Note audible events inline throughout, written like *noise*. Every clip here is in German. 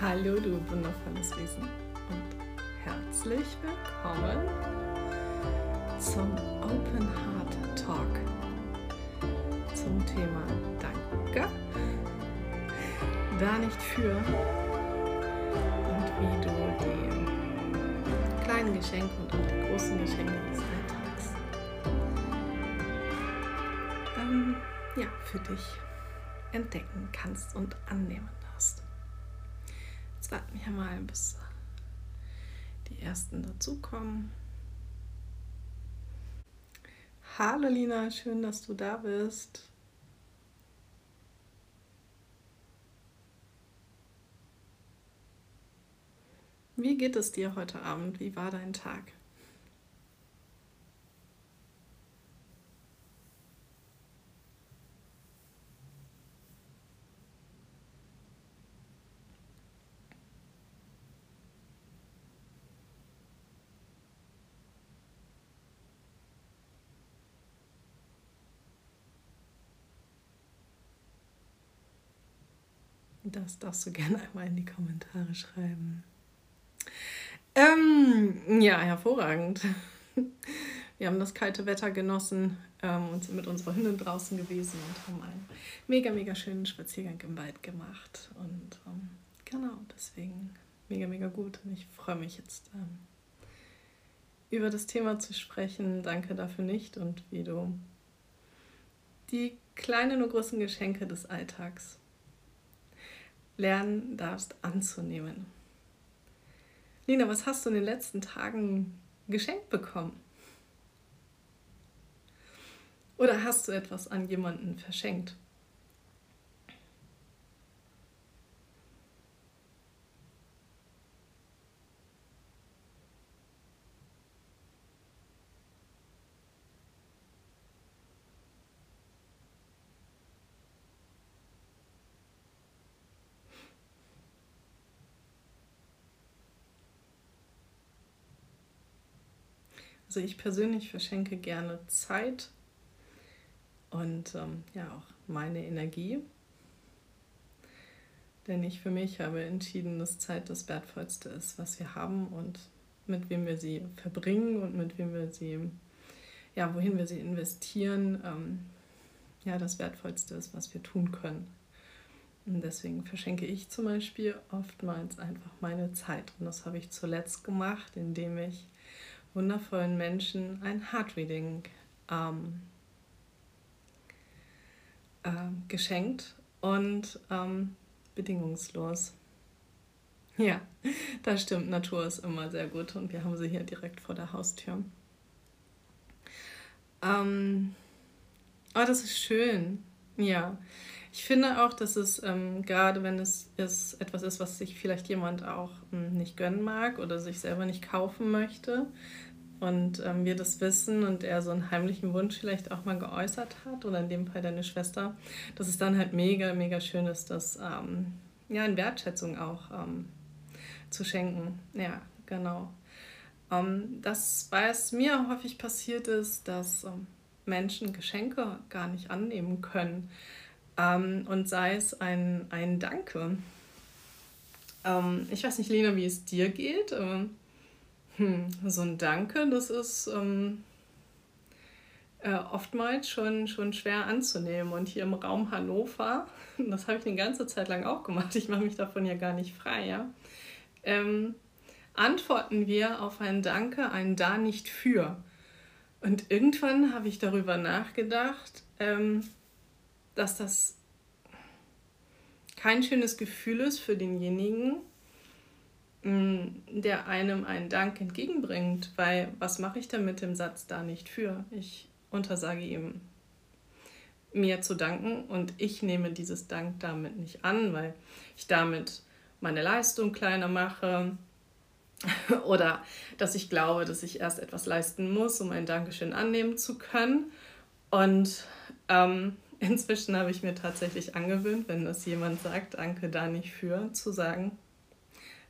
Hallo, du wundervolles Wesen und herzlich willkommen zum Open Heart Talk zum Thema Danke, da nicht für und wie du die kleinen Geschenke und auch die großen Geschenke des Alltags ähm, ja, für dich entdecken kannst und annehmen. Jetzt warten wir mal, bis die ersten dazukommen. Hallo Lina, schön, dass du da bist. Wie geht es dir heute Abend? Wie war dein Tag? Das darfst du gerne einmal in die Kommentare schreiben. Ähm, ja, hervorragend. Wir haben das kalte Wetter genossen ähm, und sind mit unserer Hündin draußen gewesen und haben einen mega, mega schönen Spaziergang im Wald gemacht. Und ähm, genau, deswegen mega, mega gut. Und ich freue mich jetzt ähm, über das Thema zu sprechen. Danke dafür nicht und wie du die kleinen und großen Geschenke des Alltags lernen darfst anzunehmen. Lina, was hast du in den letzten Tagen geschenkt bekommen? Oder hast du etwas an jemanden verschenkt? Also ich persönlich verschenke gerne Zeit und ähm, ja auch meine Energie. Denn ich für mich habe entschieden, dass Zeit das Wertvollste ist, was wir haben und mit wem wir sie verbringen und mit wem wir sie, ja, wohin wir sie investieren, ähm, ja, das Wertvollste ist, was wir tun können. Und deswegen verschenke ich zum Beispiel oftmals einfach meine Zeit. Und das habe ich zuletzt gemacht, indem ich wundervollen Menschen ein Heartreading ähm, äh, geschenkt und ähm, bedingungslos. *laughs* Ja, das stimmt. Natur ist immer sehr gut und wir haben sie hier direkt vor der Haustür. Ähm, aber das ist schön. Ja, ich finde auch, dass es ähm, gerade, wenn es ist, etwas ist, was sich vielleicht jemand auch ähm, nicht gönnen mag oder sich selber nicht kaufen möchte und ähm, wir das wissen und er so einen heimlichen Wunsch vielleicht auch mal geäußert hat oder in dem Fall deine Schwester, dass es dann halt mega, mega schön ist, das ähm, ja in Wertschätzung auch ähm, zu schenken. Ja, genau. Ähm, das, was mir häufig passiert ist, dass Menschen Geschenke gar nicht annehmen können ähm, und sei es ein, ein Danke. Ähm, ich weiß nicht, Lena, wie es dir geht. Ähm, hm, so ein Danke, das ist ähm, äh, oftmals schon, schon schwer anzunehmen. Und hier im Raum Hannover, *laughs* das habe ich eine ganze Zeit lang auch gemacht, ich mache mich davon ja gar nicht frei, ja, ähm, antworten wir auf ein Danke, ein Da nicht für. Und irgendwann habe ich darüber nachgedacht, ähm, dass das kein schönes Gefühl ist für denjenigen, mm, der einem einen Dank entgegenbringt, weil was mache ich denn mit dem Satz da nicht für? Ich untersage ihm mir zu danken und ich nehme dieses Dank damit nicht an, weil ich damit meine Leistung kleiner mache *laughs* oder dass ich glaube, dass ich erst etwas leisten muss, um ein Dankeschön annehmen zu können. Und ähm, Inzwischen habe ich mir tatsächlich angewöhnt, wenn das jemand sagt, danke da nicht für, zu sagen,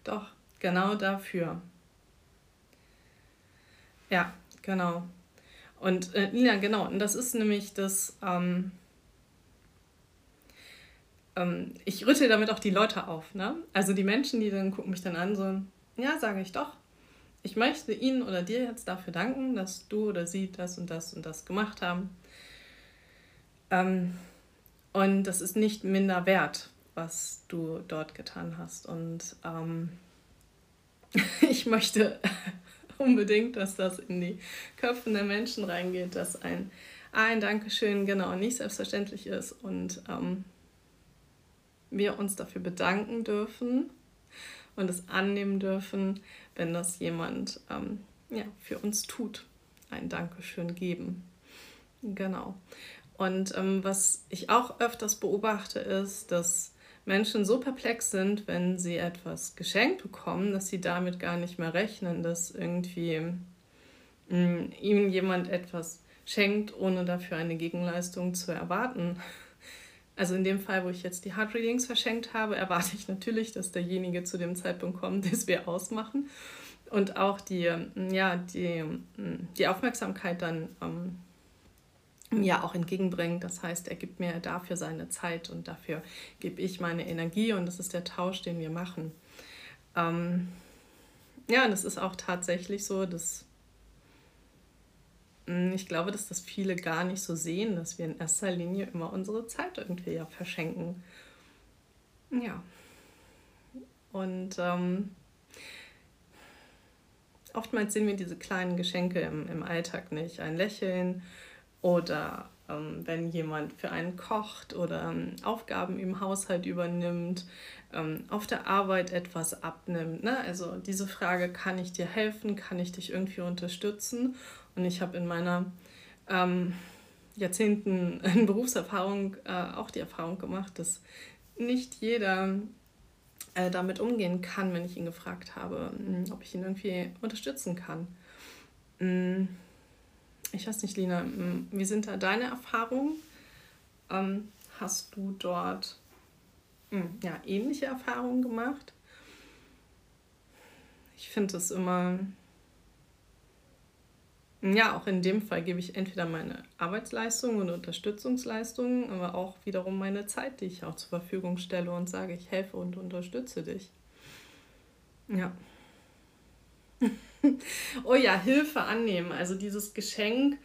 doch, genau dafür. Ja, genau. Und äh, ja, genau, und das ist nämlich das, ähm, ähm, ich rüttel damit auch die Leute auf. Ne? Also die Menschen, die dann gucken mich dann an, so, ja, sage ich doch. Ich möchte Ihnen oder dir jetzt dafür danken, dass du oder sie das und das und das gemacht haben. Ähm, und das ist nicht minder wert, was du dort getan hast. Und ähm, *laughs* ich möchte *laughs* unbedingt, dass das in die Köpfe der Menschen reingeht, dass ein, ein Dankeschön genau nicht selbstverständlich ist und ähm, wir uns dafür bedanken dürfen und es annehmen dürfen, wenn das jemand ähm, ja, für uns tut. Ein Dankeschön geben. Genau. Und ähm, was ich auch öfters beobachte, ist, dass Menschen so perplex sind, wenn sie etwas geschenkt bekommen, dass sie damit gar nicht mehr rechnen, dass irgendwie mh, mm, ihnen jemand etwas schenkt, ohne dafür eine Gegenleistung zu erwarten. Also in dem Fall, wo ich jetzt die Hard Readings verschenkt habe, erwarte ich natürlich, dass derjenige zu dem Zeitpunkt kommt, *laughs* das wir ausmachen. Und auch die, ja, die, die Aufmerksamkeit dann ähm, ja auch entgegenbringt. Das heißt, er gibt mir dafür seine Zeit und dafür gebe ich meine Energie und das ist der Tausch, den wir machen. Ähm, ja, und es ist auch tatsächlich so, dass hm, ich glaube, dass das viele gar nicht so sehen, dass wir in erster Linie immer unsere Zeit irgendwie ja verschenken. Ja. Und ähm, oftmals sehen wir diese kleinen Geschenke im, im Alltag nicht. Ein Lächeln oder ähm, wenn jemand für einen kocht oder ähm, Aufgaben im Haushalt übernimmt, ähm, auf der Arbeit etwas abnimmt. Ne? Also diese Frage, kann ich dir helfen, kann ich dich irgendwie unterstützen? Und ich habe in meiner ähm, Jahrzehnten *laughs* in Berufserfahrung äh, auch die Erfahrung gemacht, dass nicht jeder äh, damit umgehen kann, wenn ich ihn gefragt habe, hm, ob ich ihn irgendwie unterstützen kann. Mhm ich weiß nicht, Lina, wie sind da deine Erfahrungen? Ähm, hast du dort ja, ähnliche Erfahrungen gemacht? Ich finde es immer, ja, auch in dem Fall gebe ich entweder meine Arbeitsleistung und Unterstützungsleistung, aber auch wiederum meine Zeit, die ich auch zur Verfügung stelle und sage, ich helfe und unterstütze dich. Ja. *laughs* oh ja, Hilfe annehmen, also dieses Geschenk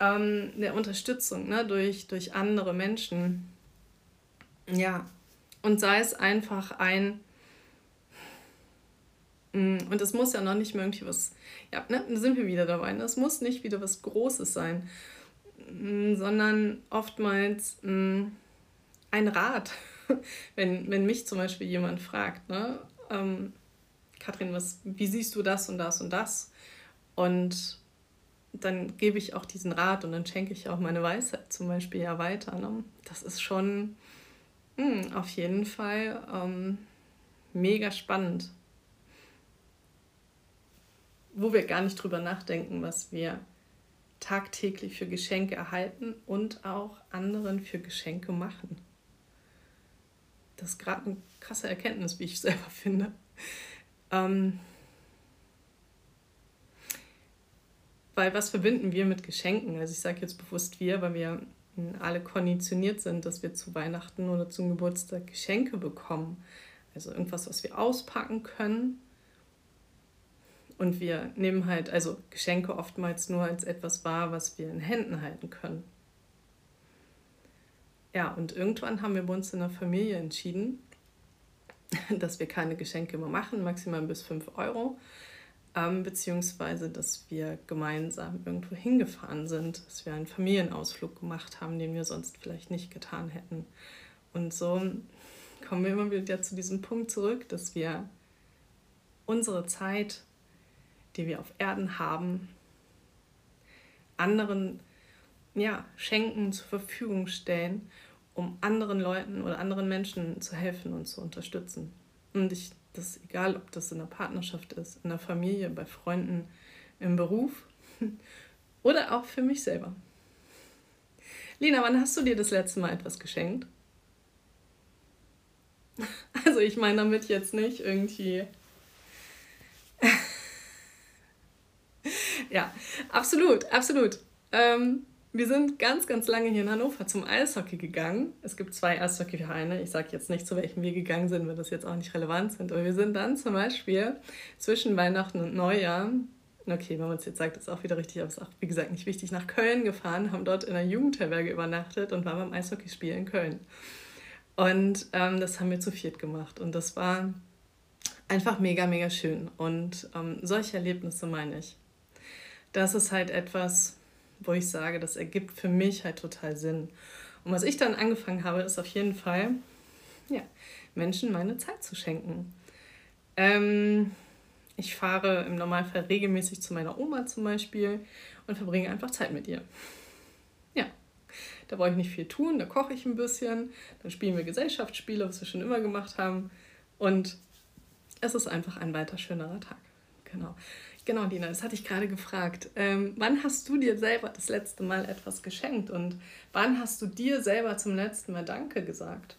ähm, der Unterstützung ne, durch, durch andere Menschen. Ja, und sei es einfach ein, mm, und es muss ja noch nicht mehr irgendwie was, ja, ne, sind wir wieder dabei, ne? es muss nicht wieder was Großes sein, mm, sondern oftmals mm, ein Rat. *laughs* wenn, wenn mich zum Beispiel jemand fragt, ne, ähm, Katrin, was, wie siehst du das und das und das? Und dann gebe ich auch diesen Rat und dann schenke ich auch meine Weisheit zum Beispiel ja weiter. Ne? Das ist schon mh, hm, auf jeden Fall ähm, mega spannend. Wo wir gar nicht drüber nachdenken, was wir tagtäglich für Geschenke erhalten und auch anderen für Geschenke machen. Das ist gerade eine krasse Erkenntnis, wie ich selber *laughs* finde. Ähm, weil was verbinden wir mit Geschenken? Also ich sage jetzt bewusst wir, weil wir alle konditioniert sind, dass wir zu Weihnachten oder zum Geburtstag Geschenke bekommen. Also irgendwas, was wir auspacken können. Und wir nehmen halt also Geschenke oftmals nur als etwas wahr, was wir in Händen halten können. Ja, und irgendwann haben wir bei uns in der Familie entschieden, *laughs* dass wir keine Geschenke mehr machen, maximal bis 5 Euro, ähm, beziehungsweise dass wir gemeinsam irgendwo hingefahren sind, dass wir einen Familienausflug gemacht haben, den wir sonst vielleicht nicht getan hätten. Und so kommen wir immer wieder zu diesem Punkt zurück, dass wir unsere Zeit, die wir auf Erden haben, anderen ja, schenken, zur Verfügung stellen um anderen Leuten oder anderen Menschen zu helfen und zu unterstützen. Und ich, das ist egal, ob das in der Partnerschaft ist, in der Familie, bei Freunden, im Beruf *laughs* oder auch für mich selber. Lina, wann hast du dir das letzte Mal etwas geschenkt? *laughs* Also ich meine damit jetzt nicht irgendwie. *laughs* ja, absolut, absolut. Ähm, wir sind ganz, ganz lange hier in Hannover zum Eishockey gegangen. Es gibt zwei Eishockeyvereine. Ich sage jetzt nicht, zu welchen wir gegangen sind, weil das jetzt auch nicht relevant sind. Aber wir sind dann zum Beispiel zwischen Weihnachten und Neujahr, okay, wenn man es jetzt sagt, ist auch wieder richtig, aber es ist auch, wie gesagt, nicht wichtig, nach Köln gefahren, haben dort in einer Jugendherberge übernachtet und waren beim Eishockeyspiel in Köln. Und ähm, das haben wir zu viert gemacht. Und das war einfach mega, mega schön. Und ähm, solche Erlebnisse meine ich. Das ist halt etwas, wo ich sage, das ergibt für mich halt total Sinn. Und was ich dann angefangen habe, ist auf jeden Fall, ja, Menschen meine Zeit zu schenken. Ähm, ich fahre im Normalfall regelmäßig zu meiner Oma zum Beispiel und verbringe einfach Zeit mit ihr. Ja, da brauche ich nicht viel tun, da koche ich ein bisschen, dann spielen wir Gesellschaftsspiele, was wir schon immer gemacht haben. Und es ist einfach ein weiter schönerer Tag. Genau. Genau, Dina, das hatte ich gerade gefragt. Ähm, wann hast du dir selber das letzte Mal etwas geschenkt und wann hast du dir selber zum letzten Mal Danke gesagt?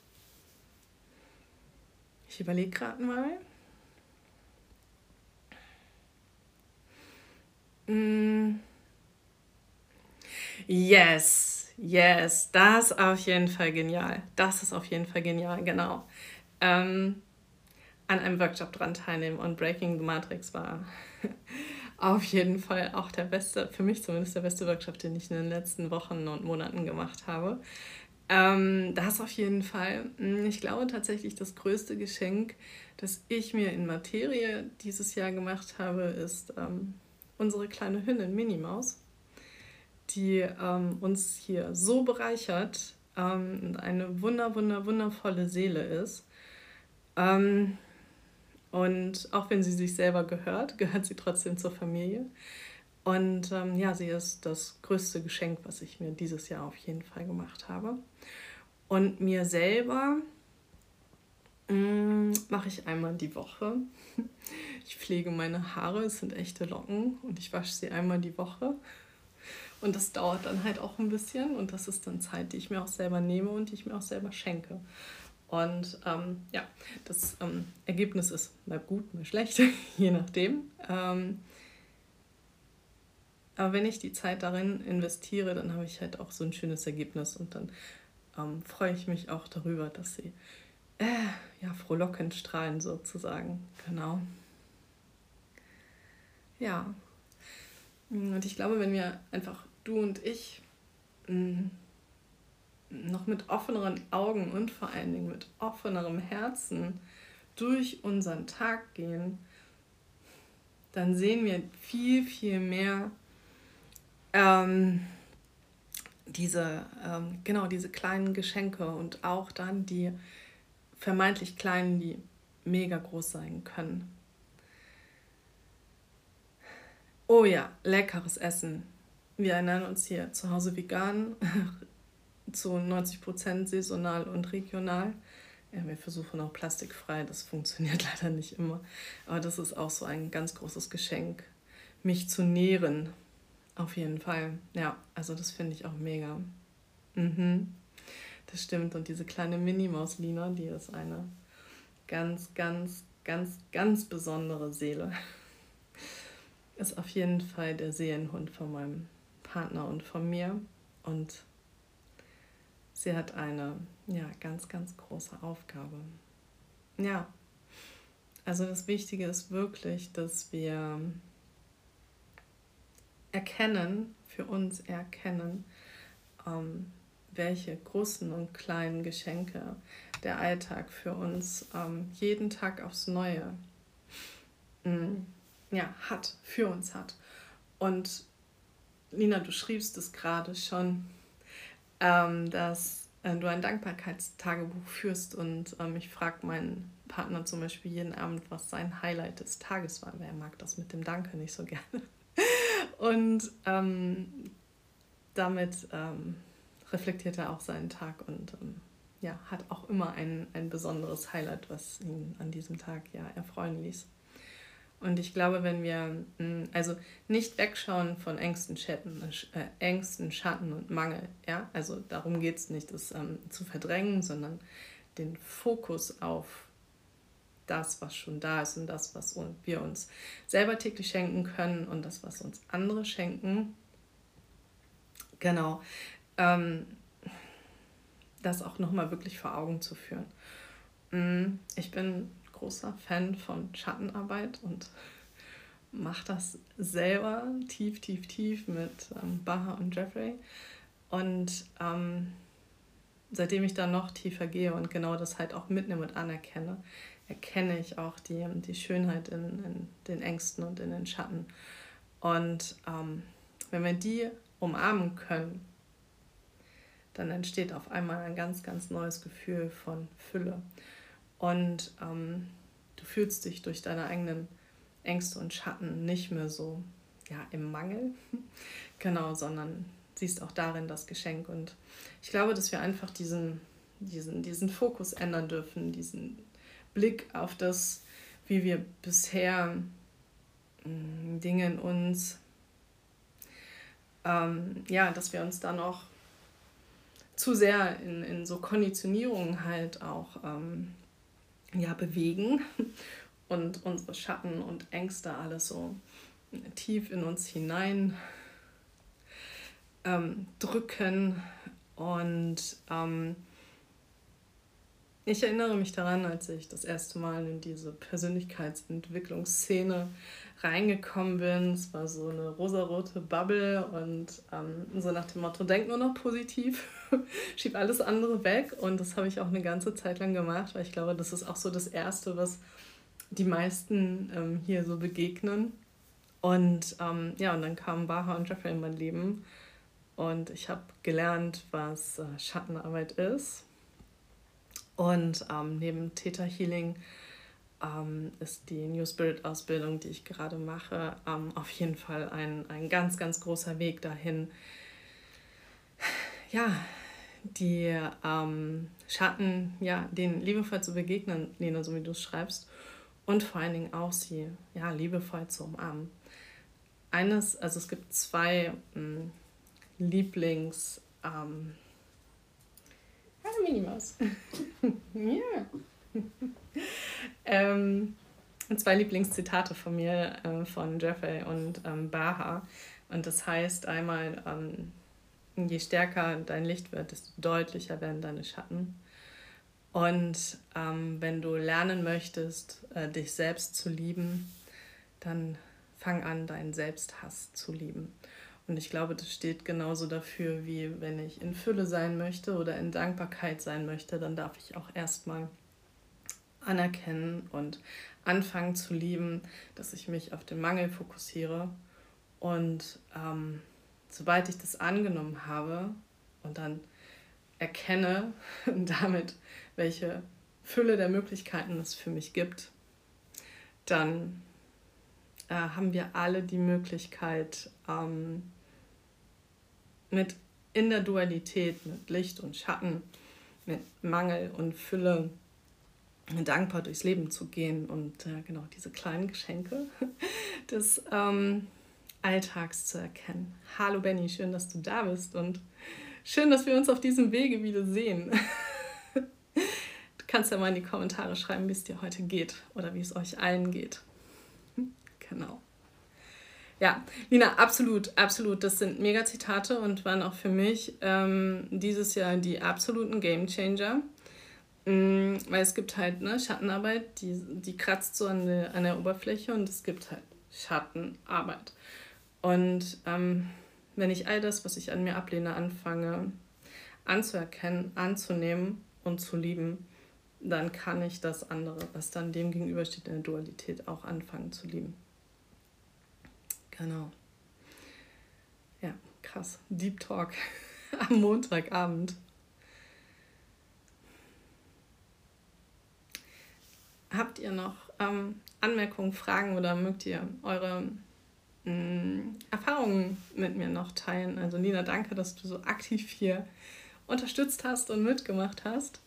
Ich überlege gerade mal. Mm. Yes, yes, das ist auf jeden Fall genial. Das ist auf jeden Fall genial, genau. Ähm, an einem Workshop dran teilnehmen und Breaking the Matrix war *laughs* auf jeden Fall auch der beste, für mich zumindest der beste Workshop, den ich in den letzten Wochen und Monaten gemacht habe. Ähm, das auf jeden Fall. Hm, ich glaube tatsächlich, das größte Geschenk, das ich mir in Materie dieses Jahr gemacht habe, ist ähm, unsere kleine Hündin Minimaus, die ähm, uns hier so bereichert ähm, und eine wunder, wunder, wundervolle Seele ist. Ähm, und auch wenn sie sich selber gehört, *laughs* gehört sie trotzdem zur Familie. Und ähm, ja, sie ist das größte Geschenk, was ich mir dieses Jahr auf jeden Fall gemacht habe. Und mir selber mm, mache ich einmal die Woche. *laughs* Ich pflege meine Haare, es sind echte Locken und ich wasche sie einmal die Woche. Und das dauert dann halt auch ein bisschen und das ist dann Zeit, die ich mir auch selber nehme und die ich mir auch selber schenke. Und ähm, ja, das ähm, Ergebnis ist mal gut, mal schlecht, *laughs* je nachdem. Ähm, aber wenn ich die Zeit darin investiere, dann habe ich halt auch so ein schönes Ergebnis und dann ähm, freue ich mich auch darüber, dass sie äh, ja, frohlockend strahlen sozusagen. Genau. Ja. Und ich glaube, wenn wir einfach du und ich mh, mm, noch mit offeneren Augen und vor allen Dingen mit offenerem Herzen durch unseren Tag gehen, dann sehen wir viel, viel mehr ähm, diese, ähm, genau, diese kleinen Geschenke und auch dann die vermeintlich kleinen, die mega groß sein können. Oh ja, leckeres Essen. Wir ernähren uns hier zu Hause vegan, *laughs* zu 90 Prozent saisonal und regional. Ja, wir versuchen auch plastikfrei, das funktioniert *laughs* leider nicht immer. Aber das ist auch so ein ganz großes Geschenk, mich zu nähren. Auf jeden Fall. Ja, also das finde ich auch mega. Mhm. Das stimmt. Und diese kleine Mini-Maus-Lina, die ist eine ganz, ganz, ganz, ganz besondere Seele. Ist auf jeden Fall der Seelenhund von meinem Partner und von mir. Und sie hat eine ja, ganz, ganz große Aufgabe. Ja, also das Wichtige ist wirklich, dass wir erkennen, für uns erkennen, ähm, welche großen und kleinen Geschenke der Alltag für uns ähm, jeden Tag aufs Neue ähm, ja, hat, für uns hat. Und Lina, du schriebst es gerade schon, ähm, dass äh, du ein Dankbarkeitstagebuch führst und ähm, ich frage meinen Partner zum Beispiel jeden Abend, was sein Highlight des Tages war, weil er mag das mit dem Danke nicht so gerne. *laughs* und ähm, damit ähm, reflektiert er auch seinen Tag und ähm, ja, hat auch immer ein, ein besonderes Highlight, was ihn an diesem Tag ja erfreuen ließ. Und ich glaube, wenn wir mm, also nicht wegschauen von Ängsten, Schatten, äh, Ängsten, Schatten und Mangel, ja, also darum geht es nicht, das ähm, zu verdrängen, sondern den Fokus auf das, was schon da ist und das, was wir uns selber täglich schenken können und das, was uns andere schenken, Genau. Ähm, das auch nochmal wirklich vor Augen zu führen. Mm, ich bin großer Fan von Schattenarbeit und *laughs* mache das selber tief, tief, tief mit ähm, Baha und Jeffrey. Und ähm, seitdem ich da noch tiefer gehe und genau das halt auch mitnehme und anerkenne, erkenne ich auch die, die Schönheit in, in den Ängsten und in den Schatten. Und ähm, wenn wir die umarmen können, dann entsteht auf einmal ein ganz, ganz neues Gefühl von Fülle. Und ähm, du fühlst dich durch deine eigenen Ängste und Schatten nicht mehr so ja, im Mangel, *laughs* genau, sondern siehst auch darin das Geschenk. Und ich glaube, dass wir einfach diesen, diesen, diesen Fokus ändern dürfen, diesen Blick auf das, wie wir bisher mh, mm, Dinge in uns, ähm, ja, dass wir uns da noch zu sehr in, in so Konditionierungen halt auch ähm, ja, bewegen *laughs* und unsere Schatten und Ängste alles so tief in uns hinein ähm, drücken. Und ähm, ich erinnere mich daran, als ich das erste Mal in diese Persönlichkeitsentwicklungsszene reingekommen bin. Es war so eine rosarote Bubble und ähm, so nach dem Motto, denk nur noch positiv, *laughs* schieb alles andere weg. Und das habe ich auch eine ganze Zeit lang gemacht, weil ich glaube, das ist auch so das Erste, was die meisten ähm, hier so begegnen. Und ähm, ja, und dann kamen Baha und Jeffrey in mein Leben. Und ich habe gelernt, was äh, Schattenarbeit ist. Und ähm, neben Theta Healing ähm, ist die New Spirit Ausbildung, die ich gerade mache, ähm, auf jeden Fall ein, ein ganz, ganz großer Weg dahin, ja, die ähm, Schatten, ja, denen liebevoll zu begegnen, Lena, so wie du es schreibst, und vor allen Dingen auch sie, ja, liebevoll zu umarmen. Eines, also es gibt zwei ähm, Lieblings, ähm, Hallo Minimaus. ja. *laughs* ähm, zwei Lieblingszitate von mir, äh, von Jeffrey und ähm, Baha. Und das heißt einmal, ähm, je stärker dein Licht wird, desto deutlicher werden deine Schatten. Und ähm, wenn du lernen möchtest, äh, dich selbst zu lieben, dann fang an, deinen Selbsthass zu lieben. Und ich glaube, das steht genauso dafür, wie wenn ich in Fülle sein möchte oder in Dankbarkeit sein möchte, dann darf ich auch erstmal anerkennen und anfangen zu lieben, dass ich mich auf den Mangel fokussiere. Und ähm, sobald ich das angenommen habe und dann erkenne *laughs* damit, welche Fülle der Möglichkeiten es für mich gibt, dann äh, haben wir alle die Möglichkeit, ähm, mit in der Dualität, mit Licht und Schatten, mit Mangel und Fülle dankbar durchs Leben zu gehen und äh, genau diese kleinen Geschenke *laughs* des ähm, Alltags zu erkennen. Hallo Benny, schön, dass du da bist und schön, dass wir uns auf diesem Wege wieder sehen. *laughs* du kannst ja mal in die Kommentare schreiben, wie es dir heute geht oder wie es euch allen geht. Genau. Ja, Lina, absolut, absolut. Das sind mega Zitate und waren auch für mich ähm, dieses Jahr die absoluten Game Changer. Mhm, weil es gibt halt ne, Schattenarbeit, die, die kratzt so an der, an der Oberfläche und es gibt halt Schattenarbeit. Und ähm, wenn ich all das, was ich an mir ablehne, anfange anzuerkennen, anzunehmen und zu lieben, dann kann ich das andere, was dann dem gegenübersteht in der Dualität, auch anfangen zu lieben. Genau. Ja, krass. Deep Talk *laughs* am Montagabend. Habt ihr noch ähm, Anmerkungen, Fragen oder mögt ihr eure mh, mm, Erfahrungen mit mir noch teilen? Also Nina, danke, dass du so aktiv hier unterstützt hast und mitgemacht hast.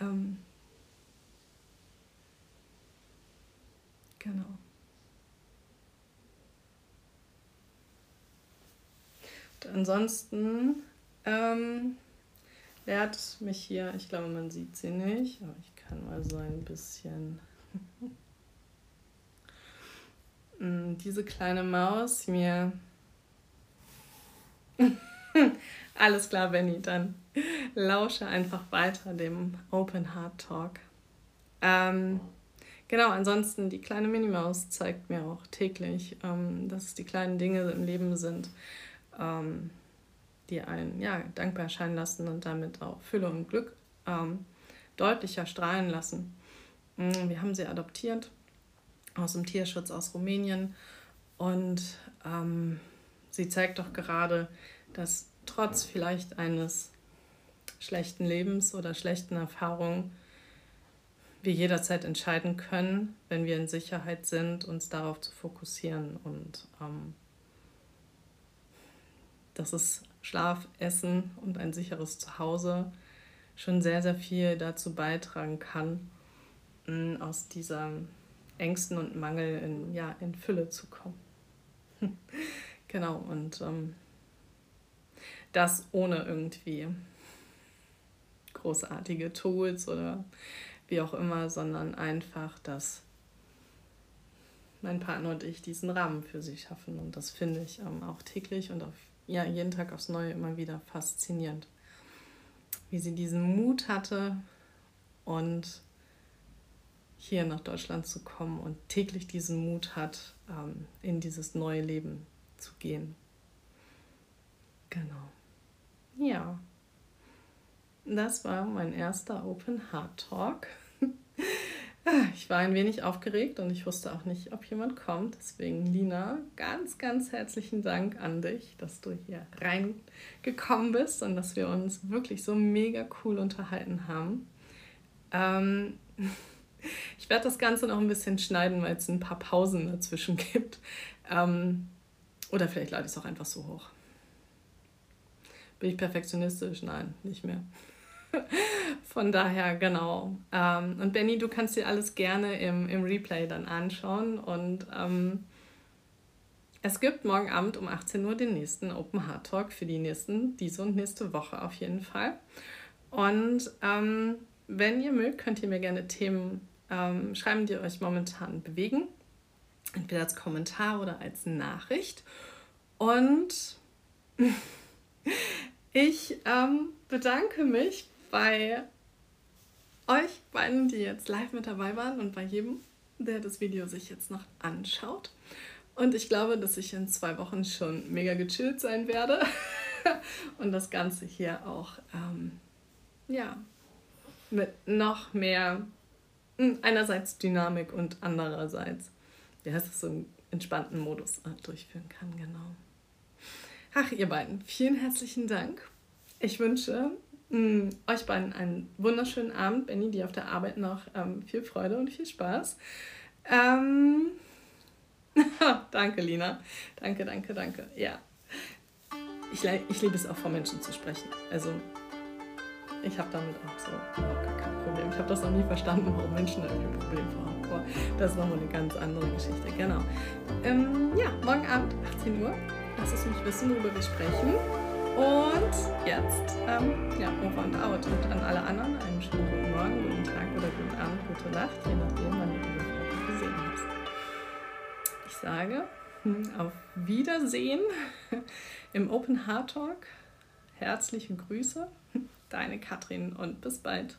Ähm, genau. Und ansonsten ähm, lehrt mich hier, ich glaube, man sieht sie nicht, aber ich kann mal so ein bisschen *laughs* mm, diese kleine Maus mir *laughs* Alles klar, Benny, dann lausche einfach weiter dem Open Heart Talk. Ähm, genau, ansonsten die kleine Minimaus zeigt mir auch täglich, ähm, dass es die kleinen Dinge im Leben sind, ähm, die einen ja, dankbar erscheinen lassen und damit auch Fülle und Glück ähm, deutlicher strahlen lassen. Mm, wir haben sie adoptiert aus dem Tierschutz aus Rumänien und ähm, sie zeigt doch gerade, dass trotz vielleicht eines schlechten Lebens oder schlechten Erfahrungen wir jederzeit entscheiden können, wenn wir in Sicherheit sind, uns darauf zu fokussieren. Und ähm, dass es Schlaf, Essen und ein sicheres Zuhause schon sehr, sehr viel dazu beitragen kann, aus dieser Ängsten und Mangel in, ja, in Fülle zu kommen. *laughs* genau, und ähm, das ohne irgendwie großartige Tools oder wie auch immer, sondern einfach, dass mein Partner und ich diesen Rahmen für sie schaffen. Und das finde ich ähm, auch täglich und auf, ja, jeden Tag aufs Neue immer wieder faszinierend. Wie sie diesen Mut hatte und hier nach Deutschland zu kommen und täglich diesen Mut hat, ähm, in dieses neue Leben zu gehen. Genau. Ja. Das war mein erster Open Heart Talk. *laughs* Ich war ein wenig aufgeregt und ich wusste auch nicht, ob jemand kommt. Deswegen, Lina, ganz, ganz herzlichen Dank an dich, dass du hier reingekommen bist und dass wir uns wirklich so mega cool unterhalten haben. Ähm, *laughs* ich werde das Ganze noch ein bisschen schneiden, weil es ein paar Pausen dazwischen gibt. Ähm, oder vielleicht lade ich es auch einfach so hoch. Bin ich perfektionistisch? Nein, nicht mehr. *laughs* Von daher, genau. Ähm, und Benny, du kannst dir alles gerne im, im Replay dann anschauen. Und ähm, es gibt morgen Abend um 18 Uhr den nächsten Open Heart Talk für die nächsten, diese und nächste Woche auf jeden Fall. Und ähm, wenn ihr mögt, könnt ihr mir gerne Themen ähm, schreiben, die euch momentan bewegen. Entweder als Kommentar oder als Nachricht. Und *laughs* ich ähm, bedanke mich bei euch beiden, die jetzt live mit dabei waren und bei jedem, der das Video sich jetzt noch anschaut. Und ich glaube, dass ich in zwei Wochen schon mega gechillt sein werde *laughs* und das Ganze hier auch ähm, ja, mit noch mehr hm, einerseits Dynamik und andererseits, wie heißt das, so einen entspannten Modus äh, durchführen kann, genau. Ach, ihr beiden, vielen herzlichen Dank. Ich wünsche mh, hm, euch beiden einen wunderschönen Abend. Benny, dir auf der Arbeit noch ähm, viel Freude und viel Spaß. Ähm, *laughs* danke, Lina. Danke, danke, danke. Ja. Ich, ich liebe es auch, vor Menschen zu sprechen. Also ich habe damit auch so gar kein Problem. Ich habe das noch nie verstanden, warum Menschen da ein Problem haben. Aber das ist nochmal eine ganz andere Geschichte. Genau. Ähm, ja, morgen Abend, 18 Uhr. Lass es mich wissen, worüber wir sprechen. Und jetzt, ähm, ja, over and out. Und an alle anderen einen schönen guten Morgen, guten Tag oder guten Abend, gute Nacht, je nachdem, wann ihr diese Folge gesehen habt. Ich sage hm, auf Wiedersehen *laughs* im Open Heart Talk. Herzliche Grüße *laughs* deine Katrin und bis bald.